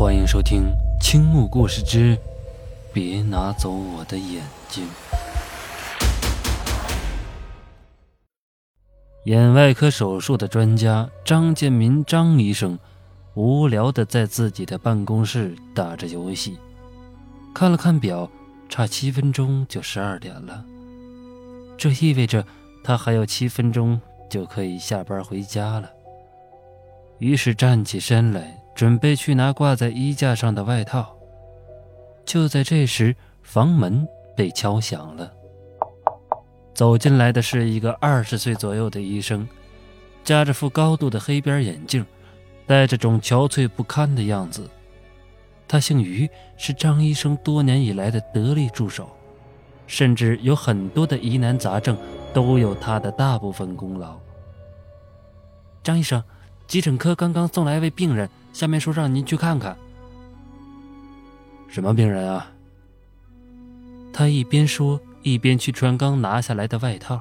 欢迎收听《青木故事之别拿走我的眼睛》。眼外科手术的专家张建民张医生，无聊的在自己的办公室打着游戏，看了看表，差七分钟就十二点了。这意味着他还有七分钟就可以下班回家了。于是站起身来。准备去拿挂在衣架上的外套，就在这时，房门被敲响了。走进来的是一个二十岁左右的医生，夹着副高度的黑边眼镜，带着种憔悴不堪的样子。他姓于，是张医生多年以来的得力助手，甚至有很多的疑难杂症都有他的大部分功劳。张医生，急诊科刚刚送来一位病人。下面说让您去看看，什么病人啊？他一边说一边去穿刚拿下来的外套。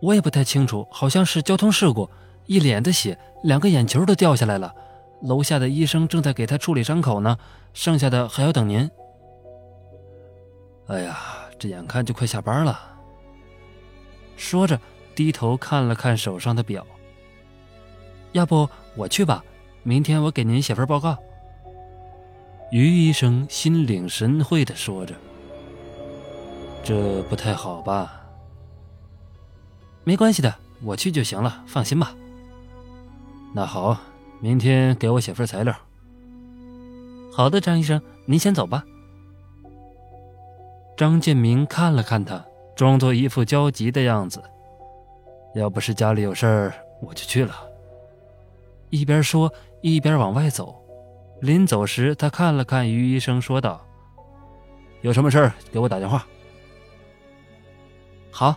我也不太清楚，好像是交通事故，一脸的血，两个眼球都掉下来了。楼下的医生正在给他处理伤口呢，剩下的还要等您。哎呀，这眼看就快下班了。说着，低头看了看手上的表。要不我去吧。明天我给您写份报告。于医生心领神会的说着：“这不太好吧？”“没关系的，我去就行了，放心吧。”“那好，明天给我写份材料。”“好的，张医生，您先走吧。”张建明看了看他，装作一副焦急的样子。“要不是家里有事儿，我就去了。”一边说。一边往外走，临走时，他看了看于医生，说道：“有什么事儿给我打电话。”好。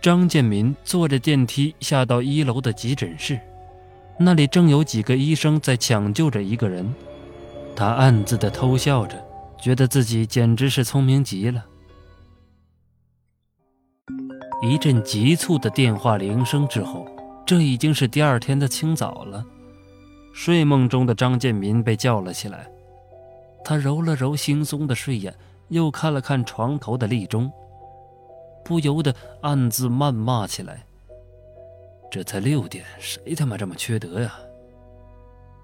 张建民坐着电梯下到一楼的急诊室，那里正有几个医生在抢救着一个人。他暗自的偷笑着，觉得自己简直是聪明极了。一阵急促的电话铃声之后，这已经是第二天的清早了。睡梦中的张建民被叫了起来，他揉了揉惺忪的睡眼，又看了看床头的立钟，不由得暗自谩骂起来：“这才六点，谁他妈这么缺德呀？”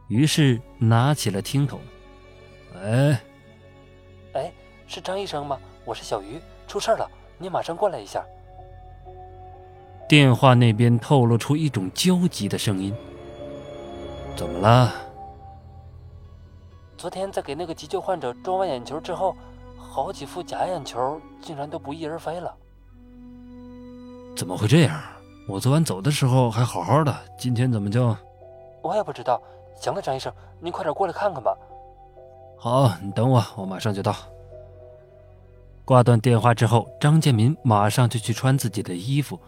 于是拿起了听筒：“喂，哎，是张医生吗？我是小鱼，出事了，你马上过来一下。”电话那边透露出一种焦急的声音。怎么了？昨天在给那个急救患者装完眼球之后，好几副假眼球竟然都不翼而飞了。怎么会这样？我昨晚走的时候还好好的，今天怎么就……我也不知道。行了，张医生，您快点过来看看吧。好，你等我，我马上就到。挂断电话之后，张建民马上就去穿自己的衣服，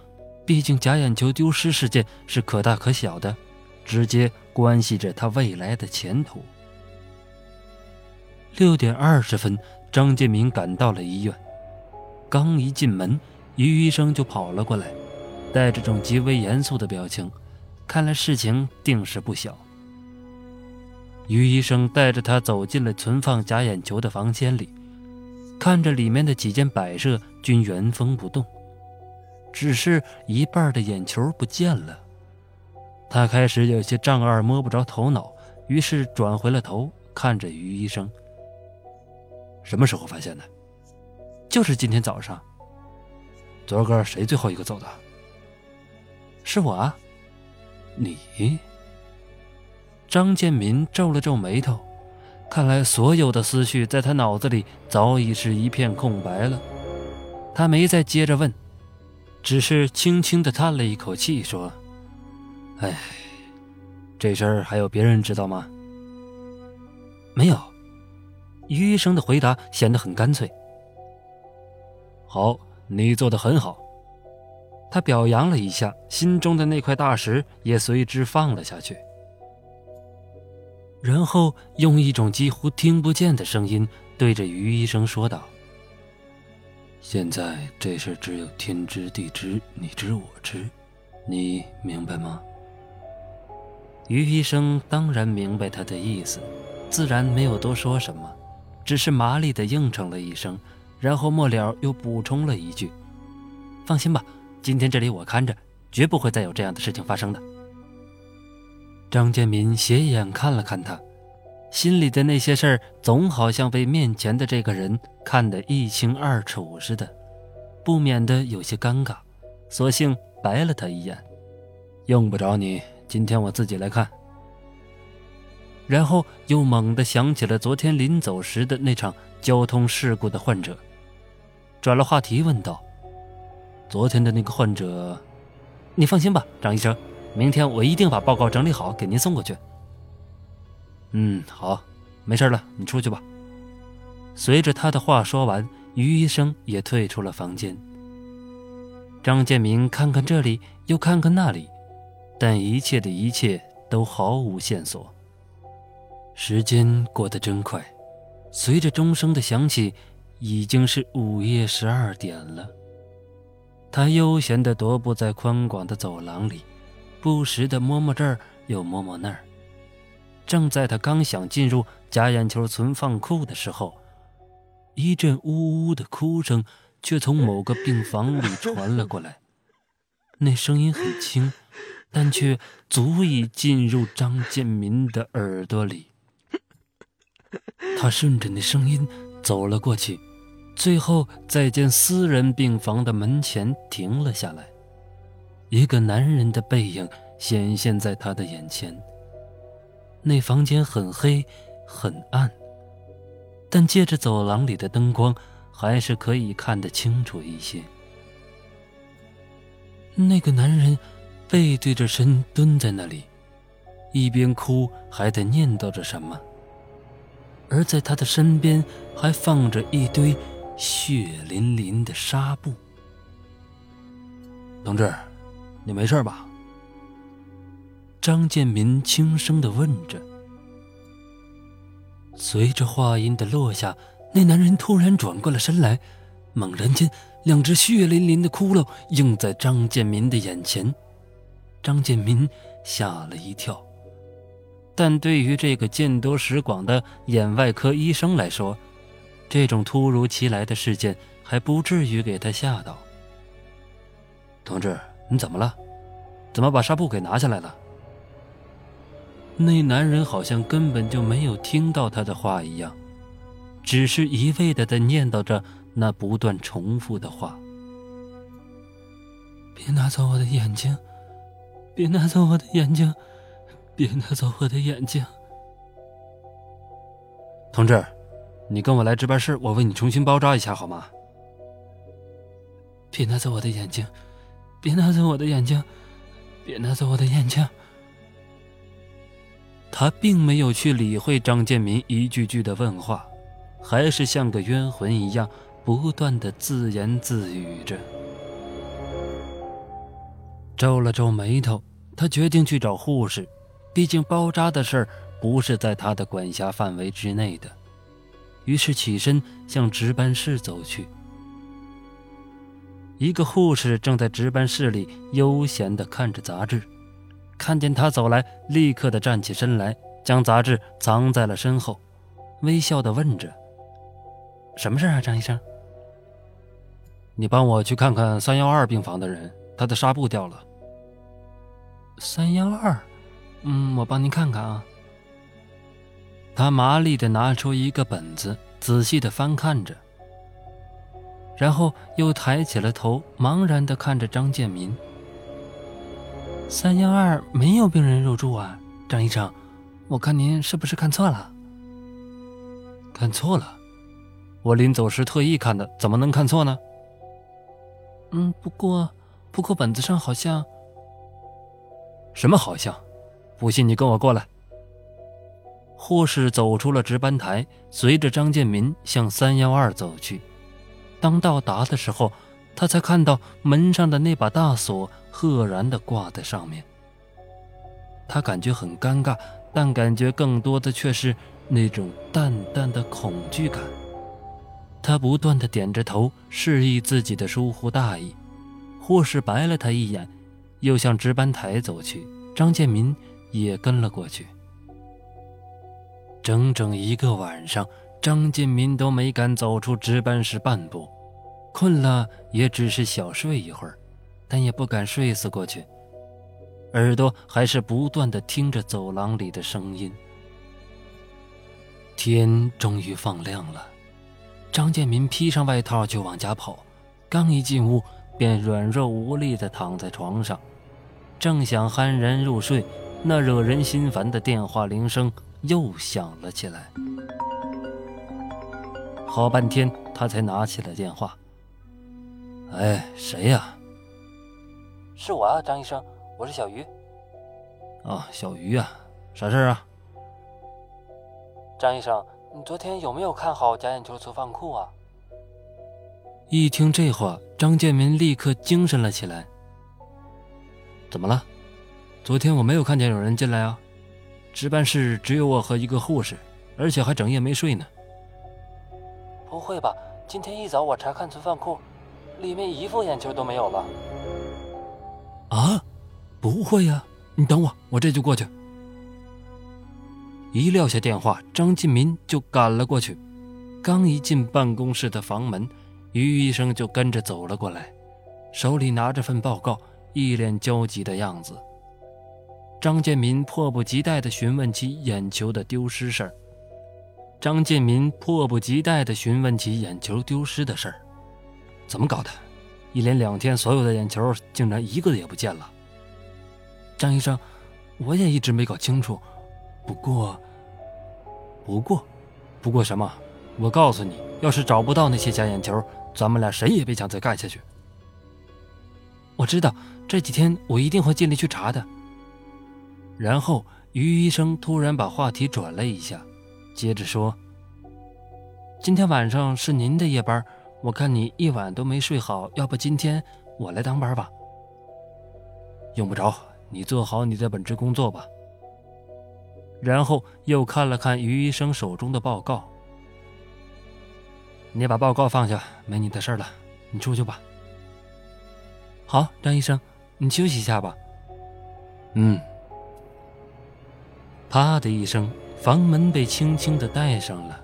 毕竟假眼球丢失事件是可大可小的。直接关系着他未来的前途。六点二十分，张建民赶到了医院。刚一进门，于医生就跑了过来，带着种极为严肃的表情，看来事情定是不小。于医生带着他走进了存放假眼球的房间里，看着里面的几件摆设均原封不动，只是一半的眼球不见了。他开始有些丈二，摸不着头脑，于是转回了头，看着于医生。什么时候发现的？就是今天早上。昨儿个谁最后一个走的？是我啊。你？张建民皱了皱眉头，看来所有的思绪在他脑子里早已是一片空白了。他没再接着问，只是轻轻的叹了一口气，说。哎，这事儿还有别人知道吗？没有。于医生的回答显得很干脆。好，你做的很好。他表扬了一下，心中的那块大石也随之放了下去。然后用一种几乎听不见的声音对着于医生说道：“现在这事只有天知地知，你知我知，你明白吗？”于医生当然明白他的意思，自然没有多说什么，只是麻利的应承了一声，然后末了又补充了一句：“放心吧，今天这里我看着，绝不会再有这样的事情发生的。”张建民斜眼看了看他，心里的那些事儿总好像被面前的这个人看得一清二楚似的，不免的有些尴尬，索性白了他一眼：“用不着你，今天我自己来看。”然后又猛地想起了昨天临走时的那场交通事故的患者，转了话题问道：“昨天的那个患者，你放心吧，张医生。”明天我一定把报告整理好，给您送过去。嗯，好，没事了，你出去吧。随着他的话说完，于医生也退出了房间。张建民看看这里，又看看那里，但一切的一切都毫无线索。时间过得真快，随着钟声的响起，已经是午夜十二点了。他悠闲地踱步在宽广的走廊里。不时的摸摸这儿，又摸摸那儿。正在他刚想进入假眼球存放库的时候，一阵呜呜的哭声却从某个病房里传了过来。那声音很轻，但却足以进入张建民的耳朵里。他顺着那声音走了过去，最后在间私人病房的门前停了下来。一个男人的背影显现在他的眼前。那房间很黑，很暗，但借着走廊里的灯光，还是可以看得清楚一些。那个男人背对着身蹲在那里，一边哭还在念叨着什么，而在他的身边还放着一堆血淋淋的纱布。同志。你没事吧？张建民轻声的问着。随着话音的落下，那男人突然转过了身来，猛然间，两只血淋淋的骷髅映在张建民的眼前。张建民吓了一跳，但对于这个见多识广的眼外科医生来说，这种突如其来的事件还不至于给他吓到。同志。你怎么了？怎么把纱布给拿下来了？那男人好像根本就没有听到他的话一样，只是一味的在念叨着那不断重复的话：“别拿走我的眼睛，别拿走我的眼睛，别拿走我的眼睛。”同志，你跟我来值班室，我为你重新包扎一下好吗？别拿走我的眼睛。别拿走我的眼睛！别拿走我的眼睛！他并没有去理会张建民一句句的问话，还是像个冤魂一样，不断的自言自语着。皱了皱眉头，他决定去找护士，毕竟包扎的事儿不是在他的管辖范围之内的。于是起身向值班室走去。一个护士正在值班室里悠闲地看着杂志，看见他走来，立刻的站起身来，将杂志藏在了身后，微笑地问着：“什么事啊，张医生？你帮我去看看三幺二病房的人，他的纱布掉了。”三幺二，嗯，我帮您看看啊。他麻利地拿出一个本子，仔细地翻看着。然后又抬起了头，茫然地看着张建民。三幺二没有病人入住啊，张医生，我看您是不是看错了？看错了？我临走时特意看的，怎么能看错呢？嗯，不过，不过本子上好像……什么好像？不信你跟我过来。护士走出了值班台，随着张建民向三幺二走去。当到达的时候，他才看到门上的那把大锁赫然地挂在上面。他感觉很尴尬，但感觉更多的却是那种淡淡的恐惧感。他不断地点着头，示意自己的疏忽大意。护士白了他一眼，又向值班台走去。张建民也跟了过去。整整一个晚上，张建民都没敢走出值班室半步，困了也只是小睡一会儿，但也不敢睡死过去，耳朵还是不断的听着走廊里的声音。天终于放亮了，张建民披上外套就往家跑，刚一进屋便软弱无力的躺在床上，正想酣然入睡，那惹人心烦的电话铃声又响了起来。好半天，他才拿起了电话。哎，谁呀？是我啊，张医生，我是小鱼。啊，小鱼啊，啥事啊？张医生，你昨天有没有看好假眼球存放库啊？一听这话，张建民立刻精神了起来。怎么了？昨天我没有看见有人进来啊，值班室只有我和一个护士，而且还整夜没睡呢。不会吧？今天一早我查看存放库，里面一副眼球都没有了。啊？不会呀，你等我，我这就过去。一撂下电话，张进民就赶了过去。刚一进办公室的房门，于医生就跟着走了过来，手里拿着份报告，一脸焦急的样子。张建民迫不及待地询问起眼球的丢失事儿。张建民迫不及待地询问起眼球丢失的事儿，怎么搞的？一连两天，所有的眼球竟然一个也不见了。张医生，我也一直没搞清楚。不过，不过，不过什么？我告诉你，要是找不到那些假眼球，咱们俩谁也别想再干下去。我知道，这几天我一定会尽力去查的。然后，于医生突然把话题转了一下，接着说：“今天晚上是您的夜班，我看你一晚都没睡好，要不今天我来当班吧？”用不着，你做好你的本职工作吧。然后又看了看于医生手中的报告，你把报告放下，没你的事了，你出去吧。好，张医生，你休息一下吧。嗯。啪的一声，房门被轻轻的带上了。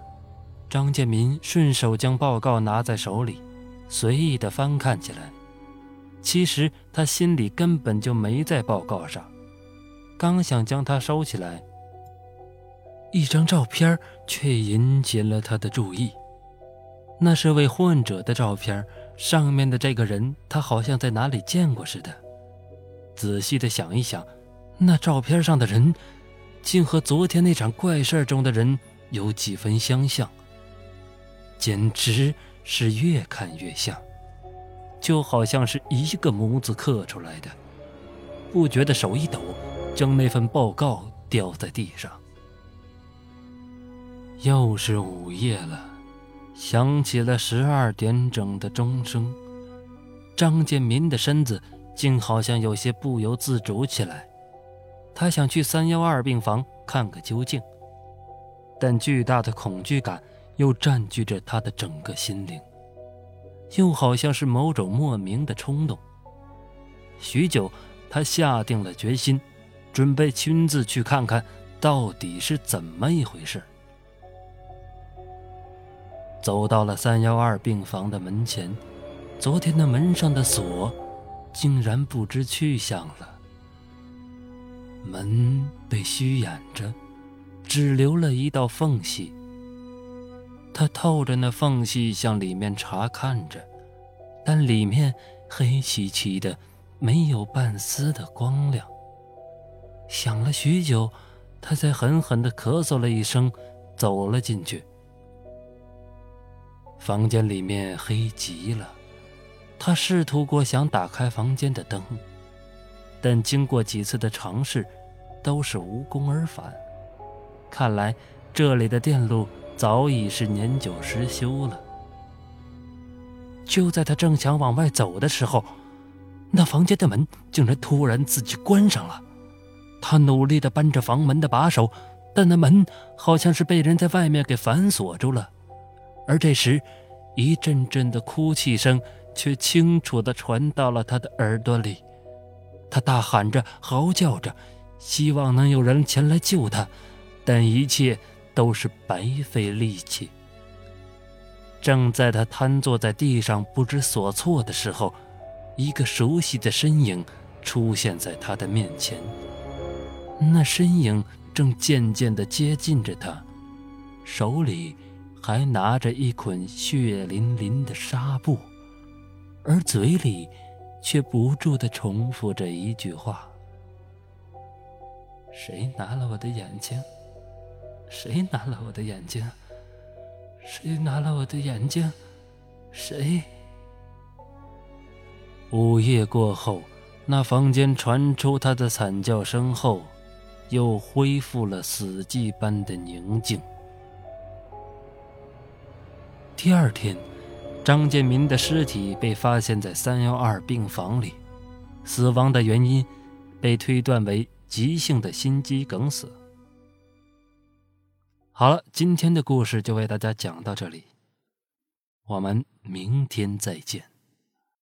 张建民顺手将报告拿在手里，随意的翻看起来。其实他心里根本就没在报告上，刚想将它收起来。一张照片却引起了他的注意，那是位患者的照片，上面的这个人他好像在哪里见过似的。仔细的想一想，那照片上的人，竟和昨天那场怪事中的人有几分相像，简直是越看越像，就好像是一个模子刻出来的。不觉得手一抖，将那份报告掉在地上。又是午夜了，响起了十二点整的钟声。张建民的身子竟好像有些不由自主起来，他想去三幺二病房看个究竟，但巨大的恐惧感又占据着他的整个心灵，又好像是某种莫名的冲动。许久，他下定了决心，准备亲自去看看到底是怎么一回事。走到了三幺二病房的门前，昨天那门上的锁竟然不知去向了。门被虚掩着，只留了一道缝隙。他透着那缝隙向里面查看着，但里面黑漆漆的，没有半丝的光亮。想了许久，他才狠狠地咳嗽了一声，走了进去。房间里面黑极了，他试图过想打开房间的灯，但经过几次的尝试，都是无功而返。看来这里的电路早已是年久失修了。就在他正想往外走的时候，那房间的门竟然突然自己关上了。他努力地扳着房门的把手，但那门好像是被人在外面给反锁住了。而这时，一阵阵的哭泣声却清楚地传到了他的耳朵里。他大喊着、嚎叫着，希望能有人前来救他，但一切都是白费力气。正在他瘫坐在地上不知所措的时候，一个熟悉的身影出现在他的面前。那身影正渐渐地接近着他，手里还拿着一捆血淋淋的纱布，而嘴里却不住地重复着一句话：“谁拿了我的眼睛？谁拿了我的眼睛？谁拿了我的眼睛？谁？”午夜过后，那房间传出他的惨叫声后。又恢复了死寂般的宁静。第二天，张建民的尸体被发现在三幺二病房里，死亡的原因被推断为急性的心肌梗死。好了，今天的故事就为大家讲到这里，我们明天再见。